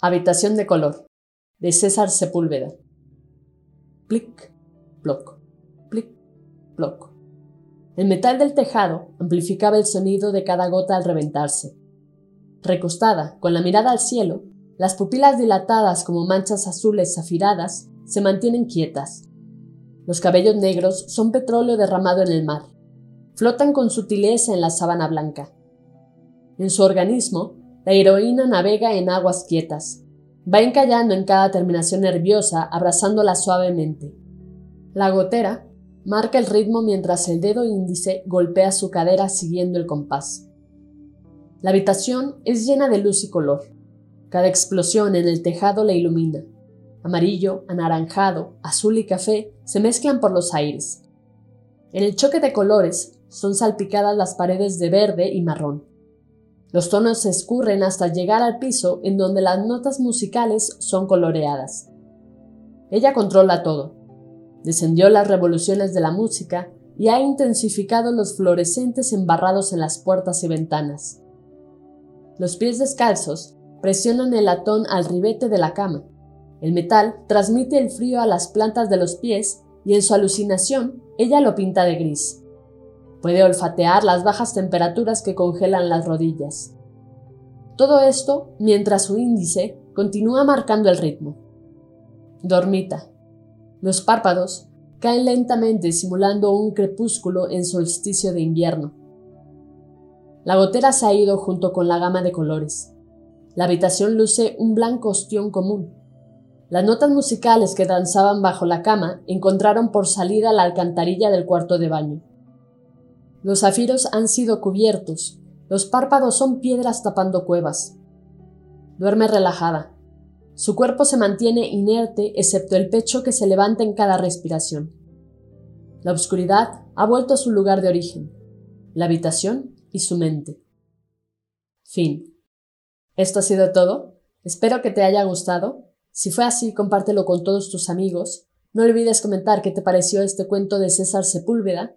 Habitación de color, de César Sepúlveda. Plic, ploc, plic, ploc. El metal del tejado amplificaba el sonido de cada gota al reventarse. Recostada, con la mirada al cielo, las pupilas dilatadas como manchas azules zafiradas se mantienen quietas. Los cabellos negros son petróleo derramado en el mar. Flotan con sutileza en la sábana blanca. En su organismo, la heroína navega en aguas quietas. Va encallando en cada terminación nerviosa, abrazándola suavemente. La gotera marca el ritmo mientras el dedo índice golpea su cadera siguiendo el compás. La habitación es llena de luz y color. Cada explosión en el tejado la ilumina. Amarillo, anaranjado, azul y café se mezclan por los aires. En el choque de colores son salpicadas las paredes de verde y marrón. Los tonos se escurren hasta llegar al piso en donde las notas musicales son coloreadas. Ella controla todo. Descendió las revoluciones de la música y ha intensificado los fluorescentes embarrados en las puertas y ventanas. Los pies descalzos presionan el latón al ribete de la cama. El metal transmite el frío a las plantas de los pies y en su alucinación ella lo pinta de gris. Puede olfatear las bajas temperaturas que congelan las rodillas. Todo esto mientras su índice continúa marcando el ritmo. Dormita. Los párpados caen lentamente simulando un crepúsculo en solsticio de invierno. La gotera se ha ido junto con la gama de colores. La habitación luce un blanco ostión común. Las notas musicales que danzaban bajo la cama encontraron por salida la alcantarilla del cuarto de baño. Los zafiros han sido cubiertos, los párpados son piedras tapando cuevas. Duerme relajada. Su cuerpo se mantiene inerte excepto el pecho que se levanta en cada respiración. La oscuridad ha vuelto a su lugar de origen, la habitación y su mente. Fin. Esto ha sido todo. Espero que te haya gustado. Si fue así, compártelo con todos tus amigos. No olvides comentar qué te pareció este cuento de César Sepúlveda